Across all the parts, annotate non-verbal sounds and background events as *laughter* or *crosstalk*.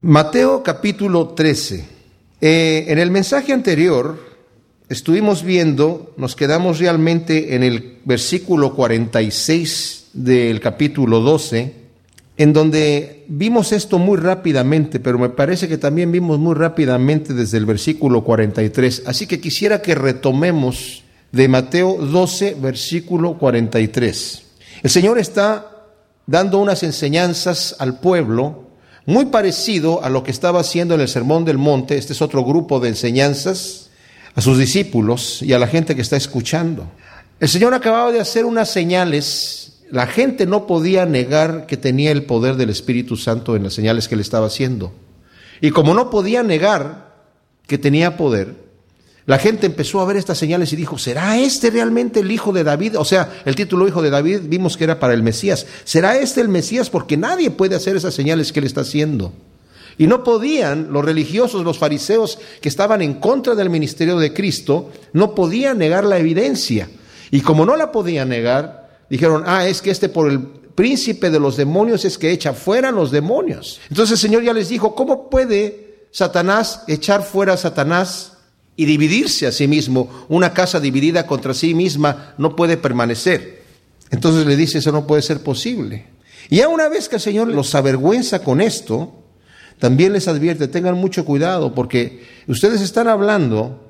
Mateo capítulo 13. Eh, en el mensaje anterior estuvimos viendo, nos quedamos realmente en el versículo 46 del capítulo 12, en donde vimos esto muy rápidamente, pero me parece que también vimos muy rápidamente desde el versículo 43. Así que quisiera que retomemos de Mateo 12, versículo 43. El Señor está dando unas enseñanzas al pueblo muy parecido a lo que estaba haciendo en el Sermón del Monte, este es otro grupo de enseñanzas, a sus discípulos y a la gente que está escuchando. El Señor acababa de hacer unas señales, la gente no podía negar que tenía el poder del Espíritu Santo en las señales que le estaba haciendo. Y como no podía negar que tenía poder, la gente empezó a ver estas señales y dijo, ¿será este realmente el hijo de David? O sea, el título hijo de David vimos que era para el Mesías. ¿Será este el Mesías? Porque nadie puede hacer esas señales que él está haciendo. Y no podían los religiosos, los fariseos que estaban en contra del ministerio de Cristo, no podían negar la evidencia. Y como no la podían negar, dijeron, ah, es que este por el príncipe de los demonios es que echa fuera los demonios. Entonces el Señor ya les dijo, ¿cómo puede Satanás echar fuera a Satanás? Y dividirse a sí mismo. Una casa dividida contra sí misma no puede permanecer. Entonces le dice, eso no puede ser posible. Y ya una vez que el Señor los avergüenza con esto, también les advierte, tengan mucho cuidado porque ustedes están hablando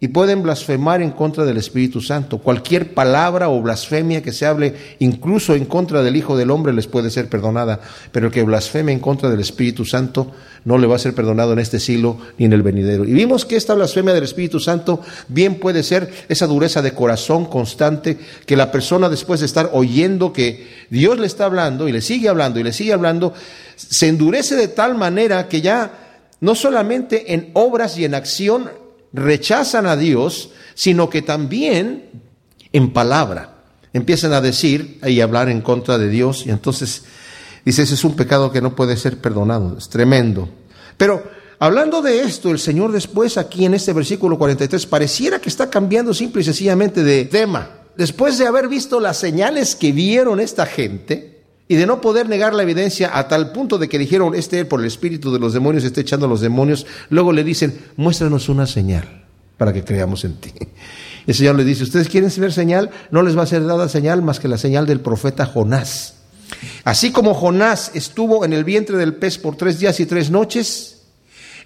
y pueden blasfemar en contra del Espíritu Santo. Cualquier palabra o blasfemia que se hable incluso en contra del Hijo del Hombre les puede ser perdonada, pero el que blasfeme en contra del Espíritu Santo no le va a ser perdonado en este siglo ni en el venidero. Y vimos que esta blasfemia del Espíritu Santo bien puede ser esa dureza de corazón constante que la persona después de estar oyendo que Dios le está hablando y le sigue hablando y le sigue hablando, se endurece de tal manera que ya no solamente en obras y en acción rechazan a Dios, sino que también en palabra empiezan a decir y hablar en contra de Dios. Y entonces dice, ese es un pecado que no puede ser perdonado, es tremendo. Pero hablando de esto, el Señor después aquí en este versículo 43 pareciera que está cambiando simple y sencillamente de tema. Después de haber visto las señales que vieron esta gente, y de no poder negar la evidencia a tal punto de que dijeron, este por el espíritu de los demonios está echando a los demonios, luego le dicen, muéstranos una señal para que creamos en ti. El Señor le dice, ustedes quieren ver señal, no les va a ser dada señal más que la señal del profeta Jonás. Así como Jonás estuvo en el vientre del pez por tres días y tres noches,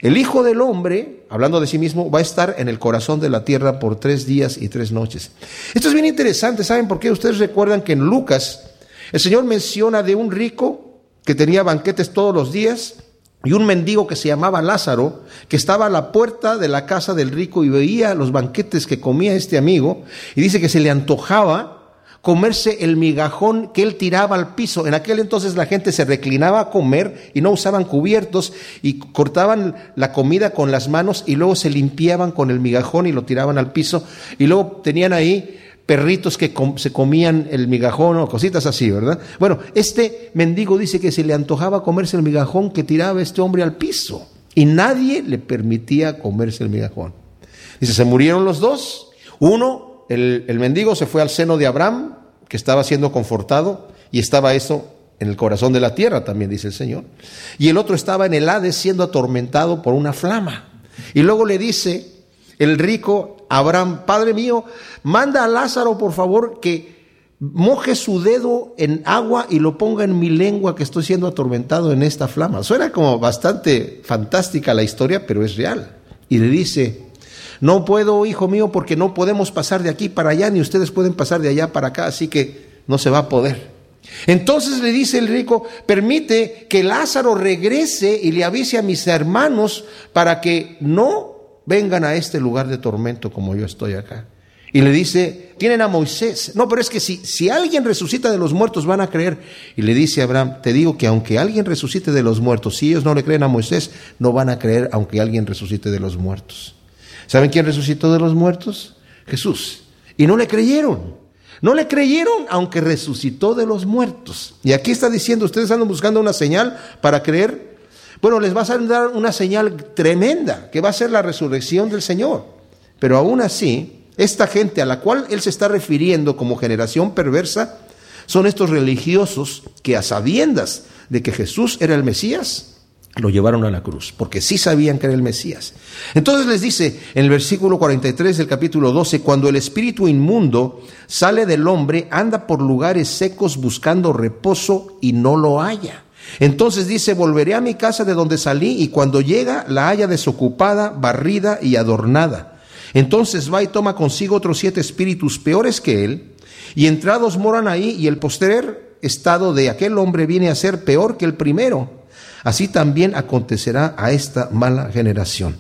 el Hijo del Hombre, hablando de sí mismo, va a estar en el corazón de la tierra por tres días y tres noches. Esto es bien interesante, ¿saben por qué? Ustedes recuerdan que en Lucas el Señor menciona de un rico que tenía banquetes todos los días y un mendigo que se llamaba Lázaro, que estaba a la puerta de la casa del rico y veía los banquetes que comía este amigo, y dice que se le antojaba comerse el migajón que él tiraba al piso. En aquel entonces la gente se reclinaba a comer y no usaban cubiertos y cortaban la comida con las manos y luego se limpiaban con el migajón y lo tiraban al piso y luego tenían ahí perritos que se comían el migajón o cositas así, ¿verdad? Bueno, este mendigo dice que se le antojaba comerse el migajón que tiraba este hombre al piso y nadie le permitía comerse el migajón. Dice, se murieron los dos. Uno, el, el mendigo se fue al seno de Abraham, que estaba siendo confortado, y estaba eso en el corazón de la tierra, también dice el Señor. Y el otro estaba en el Hades siendo atormentado por una flama. Y luego le dice el rico Abraham, Padre mío, manda a Lázaro, por favor, que moje su dedo en agua y lo ponga en mi lengua que estoy siendo atormentado en esta flama. Suena como bastante fantástica la historia, pero es real. Y le dice, no puedo, hijo mío, porque no podemos pasar de aquí para allá, ni ustedes pueden pasar de allá para acá, así que no se va a poder. Entonces le dice el rico, permite que Lázaro regrese y le avise a mis hermanos para que no vengan a este lugar de tormento como yo estoy acá. Y le dice, tienen a Moisés. No, pero es que si, si alguien resucita de los muertos van a creer. Y le dice Abraham, te digo que aunque alguien resucite de los muertos, si ellos no le creen a Moisés, no van a creer aunque alguien resucite de los muertos. ¿Saben quién resucitó de los muertos? Jesús. Y no le creyeron. No le creyeron aunque resucitó de los muertos. Y aquí está diciendo, ustedes andan buscando una señal para creer bueno, les vas a dar una señal tremenda, que va a ser la resurrección del Señor. Pero aún así, esta gente a la cual Él se está refiriendo como generación perversa, son estos religiosos que a sabiendas de que Jesús era el Mesías, lo llevaron a la cruz, porque sí sabían que era el Mesías. Entonces les dice en el versículo 43 del capítulo 12, cuando el espíritu inmundo sale del hombre, anda por lugares secos buscando reposo y no lo halla. Entonces dice, volveré a mi casa de donde salí y cuando llega la haya desocupada, barrida y adornada. Entonces va y toma consigo otros siete espíritus peores que él, y entrados moran ahí y el postrer estado de aquel hombre viene a ser peor que el primero así también acontecerá a esta mala generación.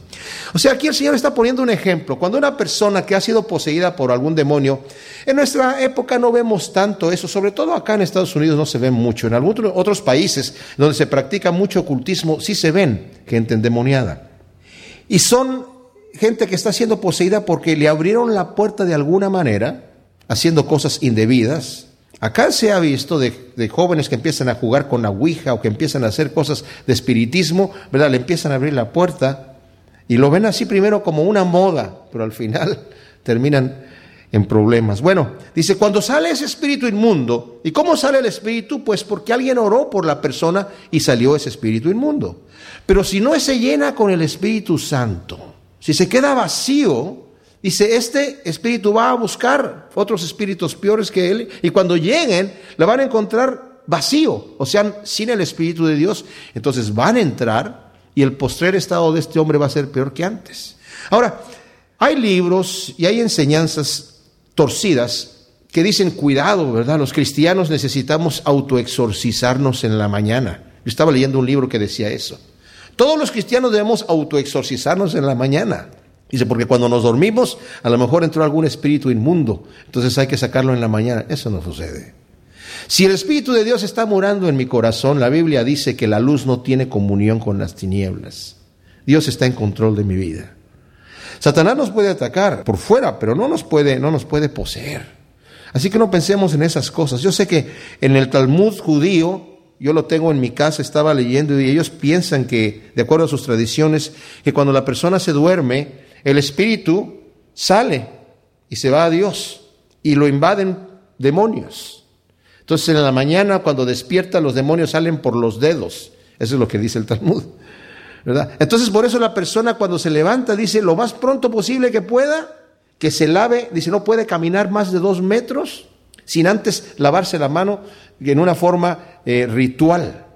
O sea, aquí el Señor está poniendo un ejemplo. Cuando una persona que ha sido poseída por algún demonio, en nuestra época no vemos tanto eso, sobre todo acá en Estados Unidos no se ve mucho. En algunos otros países donde se practica mucho ocultismo sí se ven gente endemoniada. Y son gente que está siendo poseída porque le abrieron la puerta de alguna manera, haciendo cosas indebidas, Acá se ha visto de, jóvenes que empiezan a jugar con la Ouija o que empiezan a hacer cosas de espiritismo, ¿verdad? Le empiezan a abrir la puerta y lo ven así primero como una moda, pero al final *laughs* terminan en problemas. Bueno, dice, cuando sale ese espíritu inmundo, ¿y cómo sale el espíritu? Pues porque alguien oró por la persona y salió ese espíritu inmundo. Pero si no se llena con el Espíritu Santo, si se queda vacío, Dice, este espíritu va a buscar otros espíritus peores que él y cuando lleguen la van a encontrar vacío, o sea, sin el espíritu de Dios. Entonces van a entrar y el postrer estado de este hombre va a ser peor que antes. Ahora, hay libros y hay enseñanzas torcidas que dicen, cuidado, ¿verdad? Los cristianos necesitamos autoexorcizarnos en la mañana. Yo estaba leyendo un libro que decía eso. Todos los cristianos debemos autoexorcizarnos en la mañana. Dice, porque cuando nos dormimos, a lo mejor entró algún espíritu inmundo, entonces hay que sacarlo en la mañana. Eso no sucede. Si el Espíritu de Dios está morando en mi corazón, la Biblia dice que la luz no tiene comunión con las tinieblas. Dios está en control de mi vida. Satanás nos puede atacar por fuera, pero no nos puede, no nos puede poseer. Así que no pensemos en esas cosas. Yo sé que en el Talmud judío, yo lo tengo en mi casa, estaba leyendo y ellos piensan que, de acuerdo a sus tradiciones, que cuando la persona se duerme, el espíritu sale y se va a Dios y lo invaden demonios. Entonces en la mañana cuando despierta los demonios salen por los dedos. Eso es lo que dice el Talmud. ¿verdad? Entonces por eso la persona cuando se levanta dice lo más pronto posible que pueda, que se lave, dice no puede caminar más de dos metros sin antes lavarse la mano en una forma eh, ritual.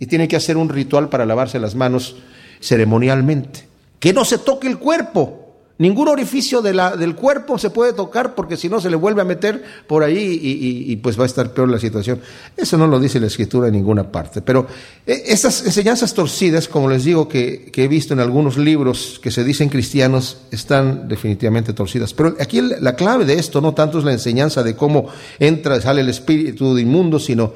Y tiene que hacer un ritual para lavarse las manos ceremonialmente que no se toque el cuerpo. Ningún orificio del cuerpo se puede tocar porque si no se le vuelve a meter por ahí y, pues va a estar peor la situación. Eso no lo dice la escritura en ninguna parte. Pero eh, estas enseñanzas torcidas, como les digo, que, que, he visto en algunos libros que se dicen cristianos, están definitivamente torcidas. Pero aquí la clave de esto no tanto es la enseñanza de cómo entra y sale el espíritu de inmundo, sino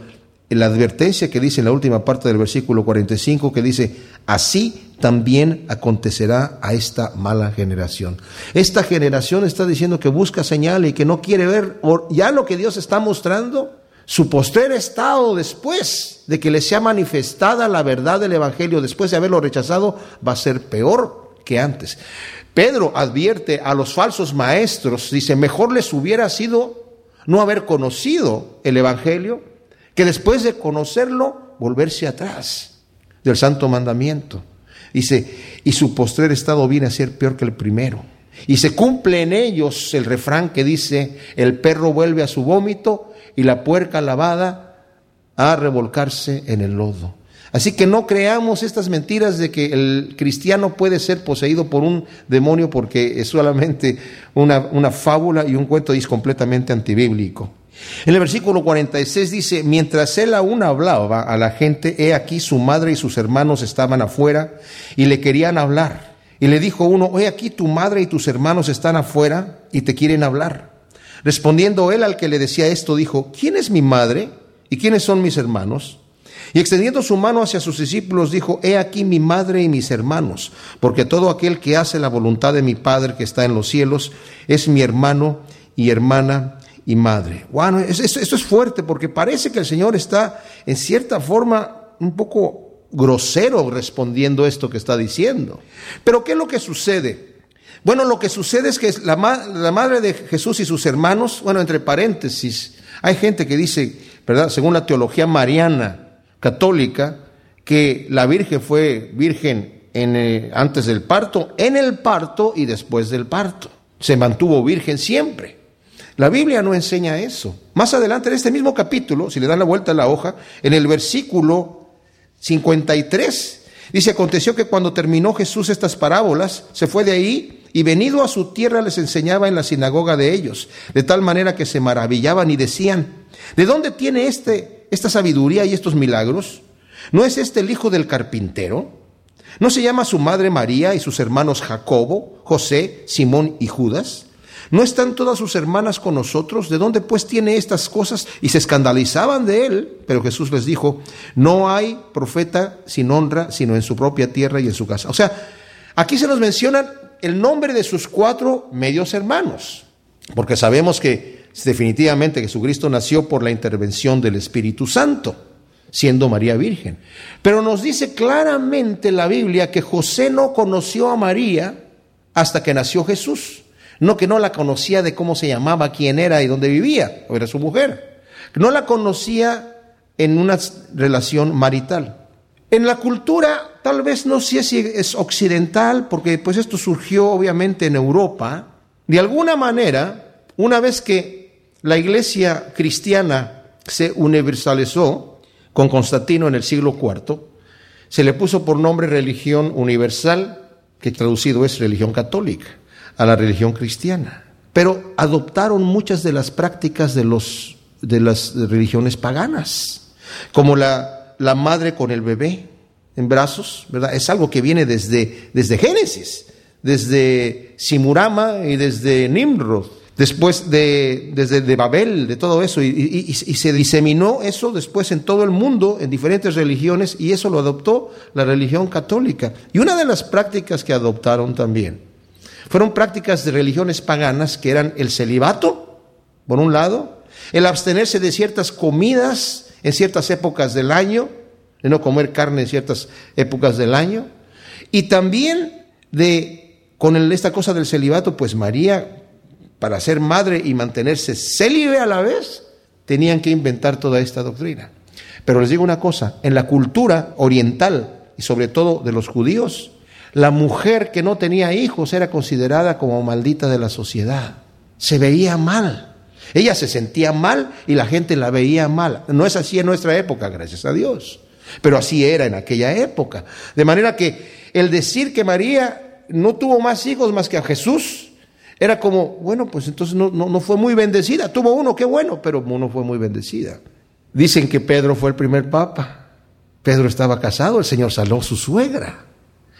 la advertencia que dice en la última parte del versículo 45, que dice, así también acontecerá a esta mala generación. Esta generación está diciendo que busca señal y que no quiere ver ya lo que Dios está mostrando. Su postrer estado después de que le sea manifestada la verdad del Evangelio, después de haberlo rechazado, va a ser peor que antes. Pedro advierte a los falsos maestros, dice, mejor les hubiera sido no haber conocido el Evangelio que después de conocerlo, volverse atrás del santo mandamiento. Dice, y su postrer estado viene a ser peor que el primero. Y se cumple en ellos el refrán que dice, el perro vuelve a su vómito y la puerca lavada a revolcarse en el lodo. Así que no creamos estas mentiras de que el cristiano puede ser poseído por un demonio porque es solamente una, una fábula y un cuento y es completamente antibíblico. En el versículo 46 dice, mientras él aún hablaba a la gente, he aquí su madre y sus hermanos estaban afuera y le querían hablar. Y le dijo uno, he aquí tu madre y tus hermanos están afuera y te quieren hablar. Respondiendo él al que le decía esto, dijo, ¿quién es mi madre y quiénes son mis hermanos? Y extendiendo su mano hacia sus discípulos, dijo, He aquí mi madre y mis hermanos, porque todo aquel que hace la voluntad de mi Padre que está en los cielos es mi hermano y hermana y madre. Bueno, esto, es fuerte porque parece que el Señor está en cierta forma un poco grosero respondiendo esto que está diciendo. Pero ¿qué es lo que sucede? Bueno, lo que sucede es que la, la madre de Jesús y sus hermanos, bueno, entre paréntesis, hay gente que dice, ¿verdad? Según la teología mariana católica, que la Virgen fue virgen en, eh, antes del parto, en el parto y después del parto. Se mantuvo virgen siempre. La Biblia no enseña eso. Más adelante en este mismo capítulo, si le dan la vuelta a la hoja, en el versículo 53, dice, aconteció que cuando terminó Jesús estas parábolas, se fue de ahí y venido a su tierra les enseñaba en la sinagoga de ellos, de tal manera que se maravillaban y decían, ¿de dónde tiene este, esta sabiduría y estos milagros? ¿No es este el hijo del carpintero? ¿No se llama su madre María y sus hermanos Jacobo, José, Simón y Judas? ¿No están todas sus hermanas con nosotros? ¿De dónde pues tiene estas cosas? Y se escandalizaban de él, pero Jesús les dijo, no hay profeta sin honra, sino en su propia tierra y en su casa. O sea, aquí se nos menciona el nombre de sus cuatro medios hermanos, porque sabemos que definitivamente Jesucristo nació por la intervención del Espíritu Santo, siendo María Virgen. Pero nos dice claramente la Biblia que José no conoció a María hasta que nació Jesús. No que no la conocía de cómo se llamaba, quién era y dónde vivía, o era su mujer. No la conocía en una relación marital. En la cultura, tal vez no sé si es occidental, porque pues esto surgió obviamente en Europa, de alguna manera, una vez que la iglesia cristiana se universalizó con Constantino en el siglo IV, se le puso por nombre religión universal, que traducido es religión católica a la religión cristiana. Pero adoptaron muchas de las prácticas de, los, de las religiones paganas, como la, la madre con el bebé en brazos, ¿verdad? Es algo que viene desde, desde Génesis, desde Simurama y desde Nimrod, después de, desde de Babel, de todo eso, y, y, se diseminó eso después en todo el mundo, en diferentes religiones, y eso lo adoptó la religión católica. Y una de las prácticas que adoptaron también fueron prácticas de religiones paganas que eran el celibato, por un lado, el abstenerse de ciertas comidas en ciertas épocas del año, de no comer carne en ciertas épocas del año, y también de, con esta cosa del celibato, pues María, para ser madre y mantenerse célibe a la vez, tenían que inventar toda esta doctrina. Pero les digo una cosa, en la cultura oriental y sobre todo de los judíos, la mujer que no tenía hijos era considerada como maldita de la sociedad. Se veía mal. Ella se sentía mal y la gente la veía mal. No es así en nuestra época, gracias a Dios. Pero así era en aquella época. De manera que el decir que María no tuvo más hijos más que a Jesús, era como, bueno, pues entonces no, no, fue muy bendecida. Tuvo uno, qué bueno, pero no fue muy bendecida. Dicen que Pedro fue el primer papa. Pedro estaba casado, el Señor saló su suegra.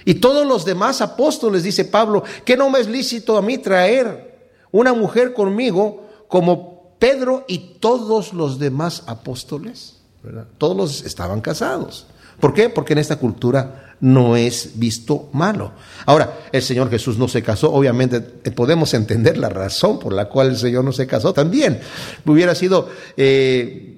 Y todos los demás apóstoles, dice Pablo, que no me es lícito a mí traer una mujer conmigo como Pedro y todos los demás apóstoles. Todos estaban casados. ¿Por qué? Porque en esta cultura no es visto malo. Ahora, el Señor Jesús no se casó, obviamente eh, podemos entender la razón por la cual el Señor no se casó también. Hubiera sido eh,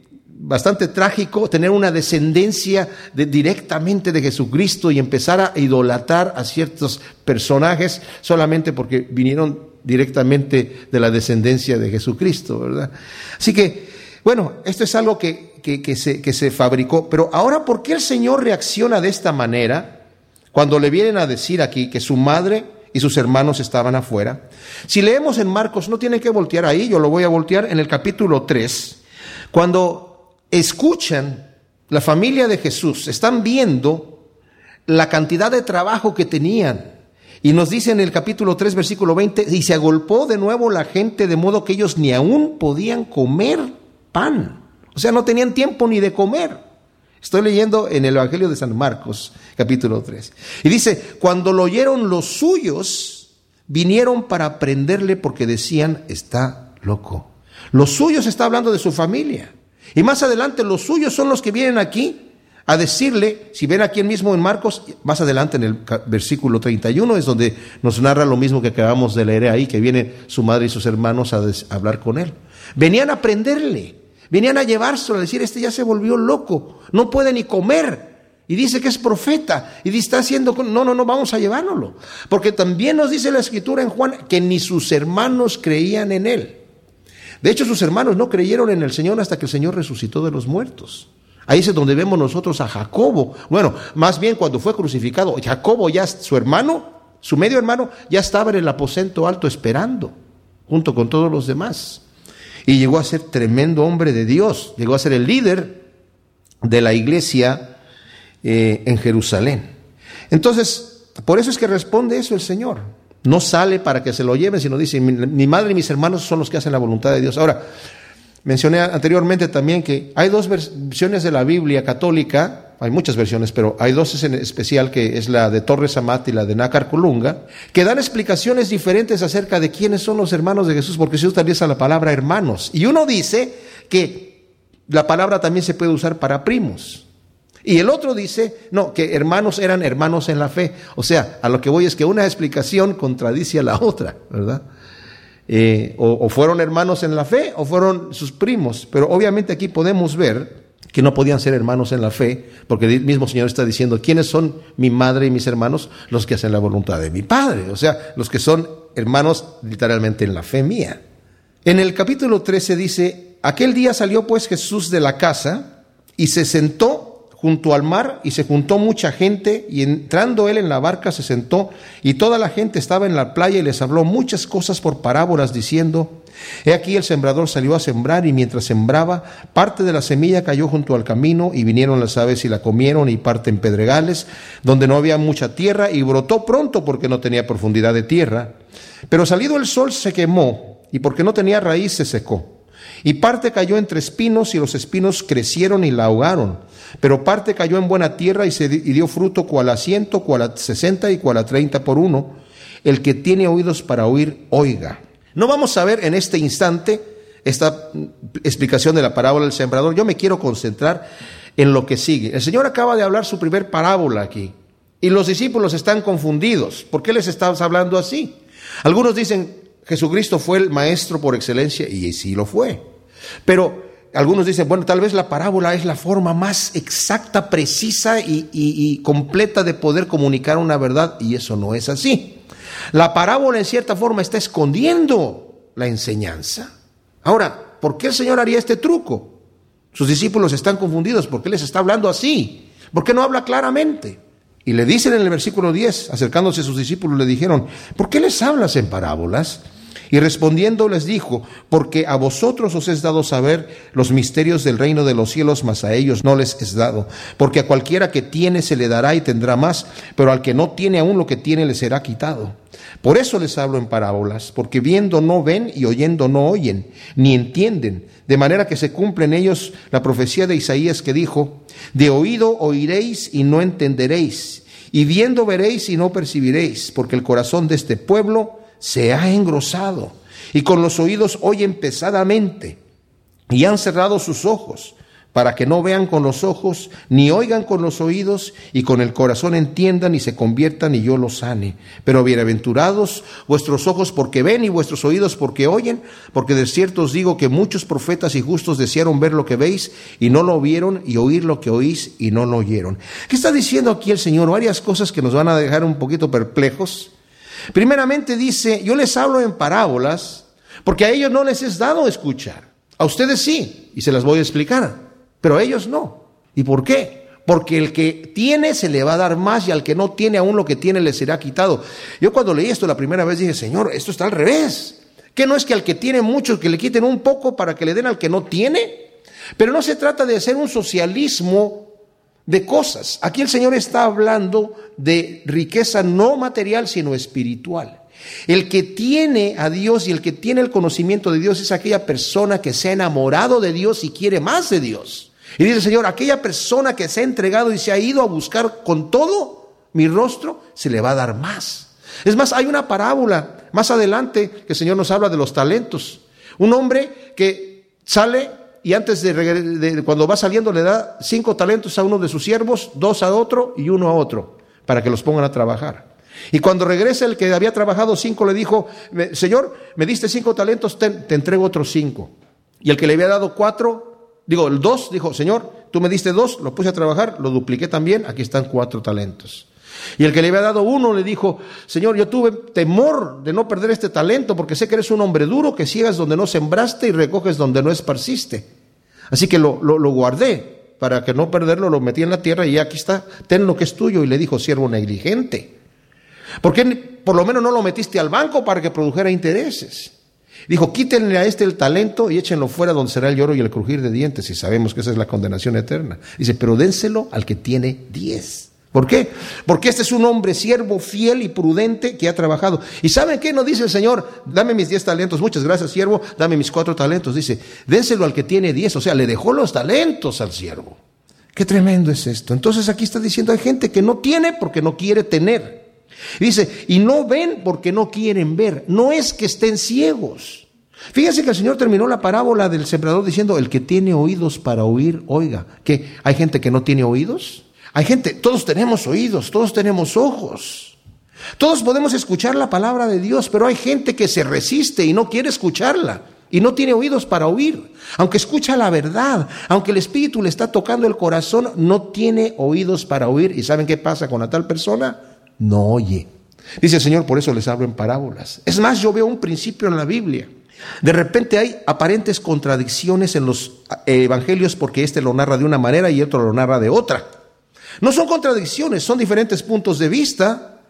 bastante trágico tener una descendencia directamente de Jesucristo y empezar a idolatrar a ciertos personajes solamente porque vinieron directamente de la descendencia de Jesucristo, ¿verdad? Así que, bueno, esto es algo que, que, se, que se fabricó. Pero ahora, ¿por qué el Señor reacciona de esta manera cuando le vienen a decir aquí que su madre y sus hermanos estaban afuera? Si leemos en Marcos, no tienen que voltear ahí, yo lo voy a voltear en el capítulo 3, cuando escuchan la familia de Jesús, están viendo la cantidad de trabajo que tenían. Y nos dice en el capítulo 3, versículo 20, y se agolpó de nuevo la gente de modo que ellos ni aún podían comer pan. O sea, no tenían tiempo ni de comer. Estoy leyendo en el Evangelio de San Marcos, capítulo 3. Y dice, cuando lo oyeron los suyos, vinieron para prenderle porque decían, está loco. Los suyos está hablando de su familia. Y más adelante los suyos son los que vienen aquí a decirle, si ven aquí mismo en Marcos, más adelante en el versículo 31 es donde nos narra lo mismo que acabamos de leer ahí, que viene su madre y sus hermanos a, hablar con él. Venían a prenderle, venían a llevárselo, a decir, este ya se volvió loco, no puede ni comer. Y dice que es profeta. Y está haciendo... No, no, no, vamos a llevárnoslo. Porque también nos dice la escritura en Juan que ni sus hermanos creían en él. De hecho, sus hermanos no creyeron en el Señor hasta que el Señor resucitó de los muertos. Ahí es donde vemos nosotros a Jacobo. Bueno, más bien cuando fue crucificado, Jacobo ya, su hermano, su medio hermano, ya estaba en el aposento alto esperando, junto con todos los demás. Y llegó a ser tremendo hombre de Dios, llegó a ser el líder de la iglesia eh, en Jerusalén. Entonces, por eso es que responde eso el Señor. No sale para que se lo lleven, sino dice, mi madre y mis hermanos son los que hacen la voluntad de Dios. Ahora, Mencioné anteriormente también que hay dos versiones de la Biblia católica, hay muchas versiones, pero hay dos en especial, que es la de Torres Amat y la de Nácar Colunga, que dan explicaciones diferentes acerca de quiénes son los hermanos de Jesús, porque se utiliza la palabra hermanos. Y uno dice que la palabra también se puede usar para primos. Y el otro dice, no, que hermanos eran hermanos en la fe. O sea, a lo que voy es que una explicación contradice a la otra, ¿verdad? Eh, o, fueron hermanos en la fe o fueron sus primos. Pero obviamente aquí podemos ver que no podían ser hermanos en la fe, porque el mismo Señor está diciendo, ¿quiénes son mi madre y mis hermanos? Los que hacen la voluntad de mi Padre, o sea, los que son hermanos literalmente en la fe mía. En el capítulo 13 dice, aquel día salió pues Jesús de la casa y se sentó junto al mar y se juntó mucha gente y entrando él en la barca se sentó y toda la gente estaba en la playa y les habló muchas cosas por parábolas diciendo, he aquí el sembrador salió a sembrar y mientras sembraba parte de la semilla cayó junto al camino y vinieron las aves y la comieron y parte en pedregales donde no había mucha tierra y brotó pronto porque no tenía profundidad de tierra, pero salido el sol se quemó y porque no tenía raíz se secó. Y parte cayó entre espinos y los espinos crecieron y la ahogaron. Pero parte cayó en buena tierra y, se, dio fruto cual a ciento, cual a sesenta y cual a treinta por uno. El que tiene oídos para oír, oiga. No vamos a ver en este instante esta explicación de la parábola del sembrador. Yo me quiero concentrar en lo que sigue. El Señor acaba de hablar su primer parábola aquí. Y los discípulos están confundidos. ¿Por qué les estás hablando así? Algunos dicen, Jesucristo fue el maestro por excelencia, y sí lo fue. Pero algunos dicen, bueno, tal vez la parábola es la forma más exacta, precisa y, completa de poder comunicar una verdad, y eso no es así. La parábola en cierta forma está escondiendo la enseñanza. Ahora, ¿por qué el Señor haría este truco? Sus discípulos están confundidos, ¿por qué les está hablando así? ¿Por qué no habla claramente? Y le dicen en el versículo 10, acercándose a sus discípulos, le dijeron, ¿por qué les hablas en parábolas? Y respondiendo les dijo, porque a vosotros os es dado saber los misterios del reino de los cielos, mas a ellos no les es dado. Porque a cualquiera que tiene se le dará y tendrá más, pero al que no tiene aún lo que tiene le será quitado. Por eso les hablo en parábolas, porque viendo no ven y oyendo no oyen, ni entienden, de manera que se cumple en ellos la profecía de Isaías que dijo, de oído oiréis y no entenderéis, y viendo veréis y no percibiréis, porque el corazón de este pueblo se ha engrosado y con los oídos oyen pesadamente y han cerrado sus ojos para que no vean con los ojos, ni oigan con los oídos, y con el corazón entiendan y se conviertan y yo los sane. Pero bienaventurados vuestros ojos porque ven y vuestros oídos porque oyen, porque de cierto os digo que muchos profetas y justos desearon ver lo que veis y no lo vieron, y oír lo que oís y no lo oyeron. ¿Qué está diciendo aquí el Señor? Varias cosas que nos van a dejar un poquito perplejos. Primeramente dice, yo les hablo en parábolas porque a ellos no les es dado escuchar. A ustedes sí, y se las voy a explicar, pero a ellos no. ¿Y por qué? Porque el que tiene se le va a dar más y al que no tiene aún lo que tiene le será quitado. Yo cuando leí esto la primera vez dije, Señor, esto está al revés. Que no es que al que tiene mucho que le quiten un poco para que le den al que no tiene. Pero no se trata de hacer un socialismo de cosas. Aquí el Señor está hablando de riqueza no material, sino espiritual. El que tiene a Dios y el que tiene el conocimiento de Dios es aquella persona que se ha enamorado de Dios y quiere más de Dios. Y dice el Señor, aquella persona que se ha entregado y se ha ido a buscar con todo mi rostro, se le va a dar más. Es más, hay una parábola más adelante que el Señor nos habla de los talentos. Un hombre que sale y antes de, cuando va saliendo le da cinco talentos a uno de sus siervos, dos a otro y uno a otro, para que los pongan a trabajar. Y cuando regresa el que había trabajado cinco le dijo, Señor, me diste cinco talentos, te, te entrego otros cinco. Y el que le había dado cuatro, digo, el dos, dijo, Señor, tú me diste dos, lo puse a trabajar, lo dupliqué también, aquí están cuatro talentos. Y el que le había dado uno le dijo, Señor, yo tuve temor de no perder este talento porque sé que eres un hombre duro, que ciegas donde no sembraste y recoges donde no esparciste. Así que lo, guardé. para que no perderlo, lo metí en la tierra y aquí está, ten lo que es tuyo. Y le dijo, siervo negligente. ¿Por qué por lo menos no lo metiste al banco para que produjera intereses? Dijo, quítenle a este el talento y échenlo fuera donde será el lloro y el crujir de dientes. Y sabemos que esa es la condenación eterna. Dice, pero dénselo al que tiene diez. ¿Por qué? Porque este es un hombre siervo, fiel y prudente que ha trabajado. ¿Y saben qué? No dice el Señor, dame mis diez talentos, muchas gracias siervo, dame mis cuatro talentos. Dice, dénselo al que tiene diez. O sea, le dejó los talentos al siervo. Qué tremendo es esto. Entonces aquí está diciendo, hay gente que no tiene porque no quiere tener. Dice, y no ven porque no quieren ver. No es que estén ciegos. Fíjense que el Señor terminó la parábola del sembrador diciendo, el que tiene oídos para oír, oiga. ¿Que hay gente que no tiene oídos? Hay gente, todos tenemos oídos, todos tenemos ojos. Todos podemos escuchar la palabra de Dios, pero hay gente que se resiste y no quiere escucharla y no tiene oídos para oír. Aunque escucha la verdad, aunque el Espíritu le está tocando el corazón, no tiene oídos para oír. ¿Y saben qué pasa con la tal persona? No oye. Dice el Señor, por eso les hablo en parábolas. Es más, yo veo un principio en la Biblia. De repente hay aparentes contradicciones en los eh, evangelios porque este lo narra de una manera y otro lo narra de otra. No son contradicciones, son diferentes puntos de vista,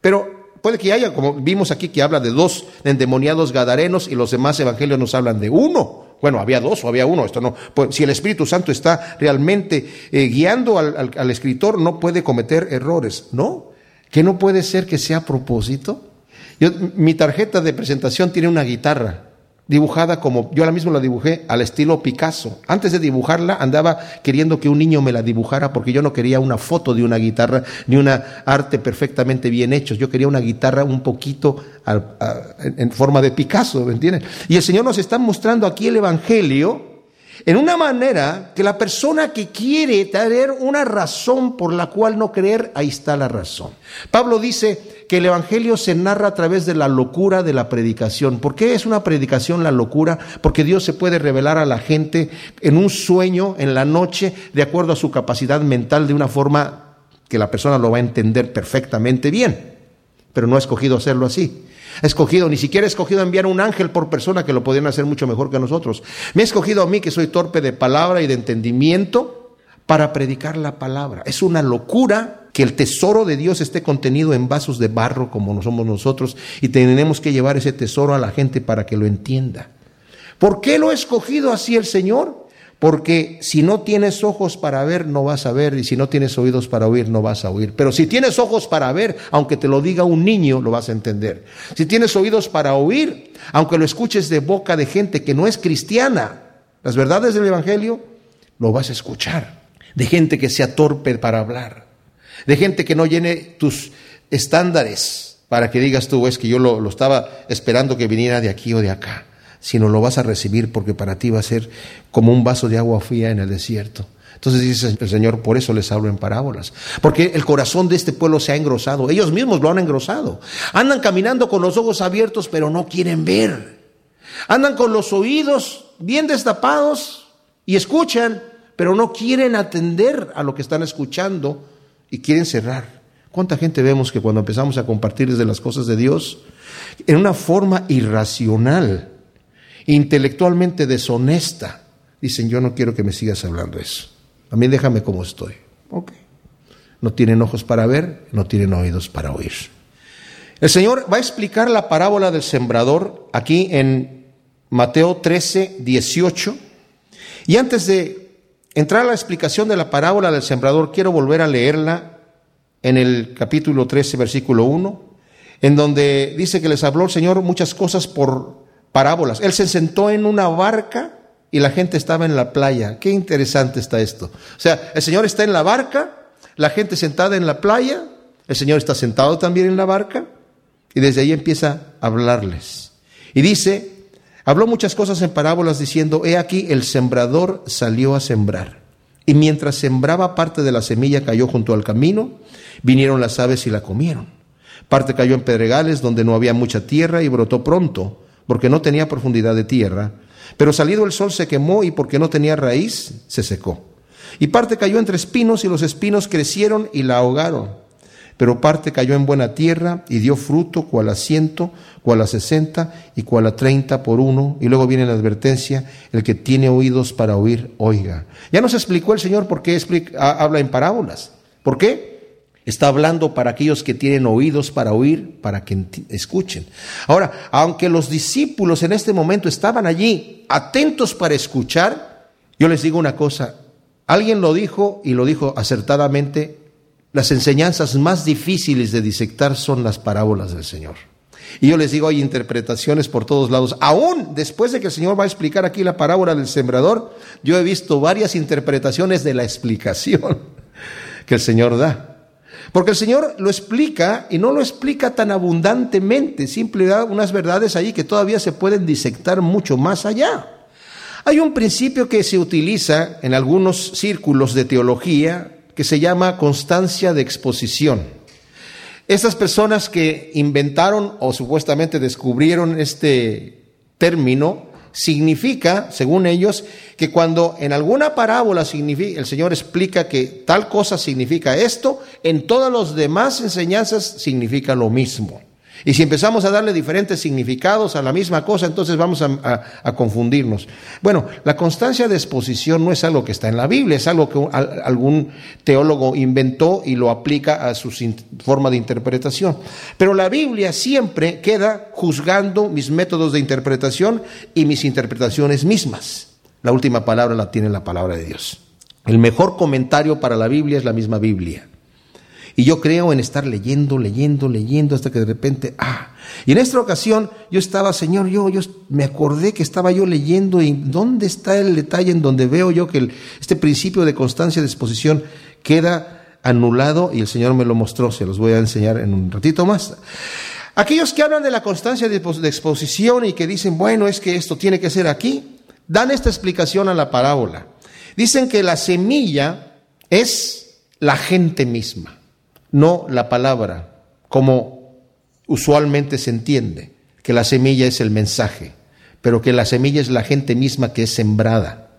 pero puede que haya, como vimos aquí, que habla de dos endemoniados gadarenos y los demás evangelios nos hablan de uno. Bueno, había dos o había uno. Esto no, pues, si el Espíritu Santo está realmente eh, guiando al, al escritor, no puede cometer errores, ¿no? Que no puede ser que sea a propósito. Mi tarjeta de presentación tiene una guitarra dibujada como yo ahora mismo la dibujé al estilo Picasso. Antes de dibujarla andaba queriendo que un niño me la dibujara porque yo no quería una foto de una guitarra ni una arte perfectamente bien hecho. Yo quería una guitarra un poquito en forma de Picasso, ¿me entiendes? Y el Señor nos está mostrando aquí el Evangelio en una manera que la persona que quiere tener una razón por la cual no creer, ahí está la razón. Pablo dice que el Evangelio se narra a través de la locura de la predicación. ¿Por qué es una predicación la locura? Porque Dios se puede revelar a la gente en un sueño, en la noche, de acuerdo a su capacidad mental, de una forma que la persona lo va a entender perfectamente bien. Pero no ha escogido hacerlo así escogido, ni siquiera he escogido enviar un ángel por persona que lo podrían hacer mucho mejor que nosotros. Me ha escogido a mí que soy torpe de palabra y de entendimiento para predicar la palabra. Es una locura que el tesoro de Dios esté contenido en vasos de barro como somos nosotros y tenemos que llevar ese tesoro a la gente para que lo entienda. ¿Por qué lo ha escogido así el Señor? Porque si no tienes ojos para ver, no vas a ver, y si no tienes oídos para oír, no vas a oír. Pero si tienes ojos para ver, aunque te lo diga un niño, lo vas a entender. Si tienes oídos para oír, aunque lo escuches de boca de gente que no es cristiana, las verdades del Evangelio, lo vas a escuchar. De gente que sea torpe para hablar. De gente que no llene tus estándares para que digas tú, es que yo lo, lo estaba esperando que viniera de aquí o de acá sino lo vas a recibir porque para ti va a ser como un vaso de agua fría en el desierto. Entonces dice el Señor, por eso les hablo en parábolas. Porque el corazón de este pueblo se ha engrosado. Ellos mismos lo han engrosado. Andan caminando con los ojos abiertos, pero no quieren ver. Andan con los oídos bien destapados y escuchan, pero no quieren atender a lo que están escuchando y quieren cerrar. ¿Cuánta gente vemos que cuando empezamos a compartir desde las cosas de Dios, en una forma irracional, intelectualmente deshonesta, dicen, yo no quiero que me sigas hablando eso. A mí déjame como estoy. Ok. No tienen ojos para ver, no tienen oídos para oír. El Señor va a explicar la parábola del sembrador aquí en Mateo 13, 18. Y antes de entrar a la explicación de la parábola del sembrador, quiero volver a leerla en el capítulo 13, versículo 1, en donde dice que les habló el Señor muchas cosas por parábolas. Él se sentó en una barca y la gente estaba en la playa. Qué interesante está esto. O sea, el Señor está en la barca, la gente sentada en la playa, el Señor está sentado también en la barca y desde ahí empieza a hablarles. Y dice, habló muchas cosas en parábolas diciendo, he aquí el sembrador salió a sembrar. Y mientras sembraba parte de la semilla cayó junto al camino, vinieron las aves y la comieron. Parte cayó en pedregales donde no había mucha tierra y brotó pronto porque no tenía profundidad de tierra, pero salido el sol se quemó y porque no tenía raíz, se secó. Y parte cayó entre espinos y los espinos crecieron y la ahogaron. pero parte cayó en buena tierra y dio fruto, cual a ciento, cual a sesenta y cual a treinta por uno. Y luego viene la advertencia, el que tiene oídos para oír, oiga. Ya nos explicó el Señor por qué habla en parábolas. ¿Por qué? Está hablando para aquellos que tienen oídos para oír, para que escuchen. Ahora, aunque los discípulos en este momento estaban allí atentos para escuchar, yo les digo una cosa, alguien lo dijo y lo dijo acertadamente, las enseñanzas más difíciles de disectar son las parábolas del Señor. Y yo les digo, hay interpretaciones por todos lados. Aún después de que el Señor va a explicar aquí la parábola del sembrador, yo he visto varias interpretaciones de la explicación *laughs* que el Señor da. Porque el Señor lo explica y no lo explica tan abundantemente, simple da unas verdades ahí que todavía se pueden disectar mucho más allá. Hay un principio que se utiliza en algunos círculos de teología que se llama constancia de exposición. Estas personas que inventaron o supuestamente descubrieron este término, significa, según ellos, que cuando en alguna parábola el Señor explica que tal cosa significa esto, en todas las demás enseñanzas significa lo mismo. Y si empezamos a darle diferentes significados a la misma cosa, entonces vamos a, confundirnos. Bueno, la constancia de exposición no es algo que está en la Biblia, es algo que algún teólogo inventó y lo aplica a su forma de interpretación. Pero la Biblia siempre queda juzgando mis métodos de interpretación y mis interpretaciones mismas. La última palabra la tiene la palabra de Dios. El mejor comentario para la Biblia es la misma Biblia. Y yo creo en estar leyendo, leyendo, leyendo, hasta que de repente, ah. Y en esta ocasión yo estaba, Señor, yo, yo me acordé que estaba yo leyendo y ¿dónde está el detalle en donde veo yo que este principio de constancia de exposición queda anulado? Y el Señor me lo mostró, se los voy a enseñar en un ratito más. Aquellos que hablan de la constancia de exposición y que dicen, bueno, es que esto tiene que ser aquí, dan esta explicación a la parábola. Dicen que la semilla es la gente misma no la palabra, como usualmente se entiende, que la semilla es el mensaje, pero que la semilla es la gente misma que es sembrada.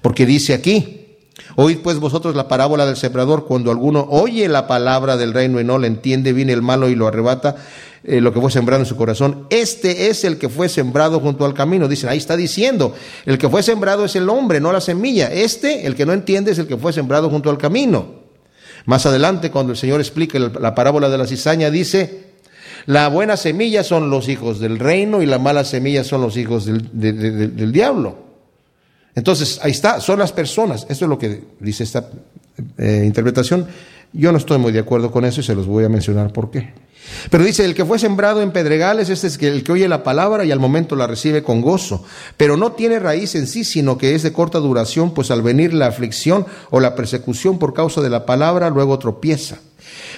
Porque dice aquí, oíd pues vosotros la parábola del sembrador, cuando alguno oye la palabra del reino y no la entiende, viene el malo y lo arrebata, eh, lo que fue sembrado en su corazón. Este es el que fue sembrado junto al camino. Dicen, ahí está diciendo, el que fue sembrado es el hombre, no la semilla. Este, el que no entiende, es el que fue sembrado junto al camino. Más adelante, cuando el Señor explica la parábola de la cizaña, dice, la buena semilla son los hijos del reino y la mala semilla son los hijos del, diablo. Entonces, ahí está, son las personas. Eso es lo que dice esta eh, interpretación. Yo no estoy muy de acuerdo con eso y se los voy a mencionar por qué. Pero dice, el que fue sembrado en pedregales, este es el que oye la palabra y al momento la recibe con gozo, pero no tiene raíz en sí, sino que es de corta duración, pues al venir la aflicción o la persecución por causa de la palabra, luego tropieza.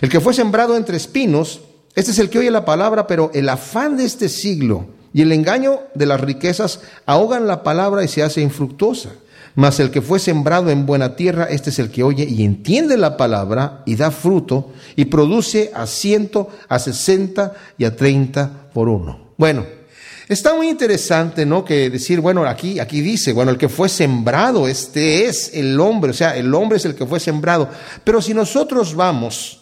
El que fue sembrado entre espinos, este es el que oye la palabra, pero el afán de este siglo y el engaño de las riquezas ahogan la palabra y se hace infructuosa. Mas el que fue sembrado en buena tierra, este es el que oye y entiende la palabra y da fruto y produce a ciento, a sesenta y a treinta por uno. Bueno, está muy interesante, ¿no? Que decir, bueno, aquí, aquí dice, bueno, el que fue sembrado, este es el hombre, o sea, el hombre es el que fue sembrado. Pero si nosotros vamos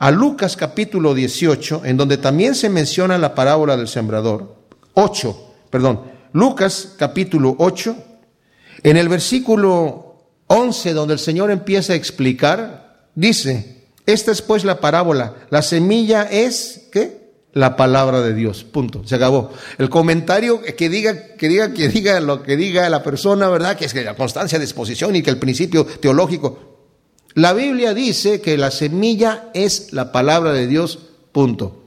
a Lucas capítulo 18, en donde también se menciona la parábola del sembrador, 8, perdón, Lucas capítulo 8, en el versículo 11, donde el Señor empieza a explicar, dice, esta es pues la parábola, la semilla es, ¿qué? La palabra de Dios, punto, se acabó. El comentario que diga, que diga, que diga lo que diga la persona, ¿verdad? Que es que la constancia de exposición y que el principio teológico. La Biblia dice que la semilla es la palabra de Dios, punto.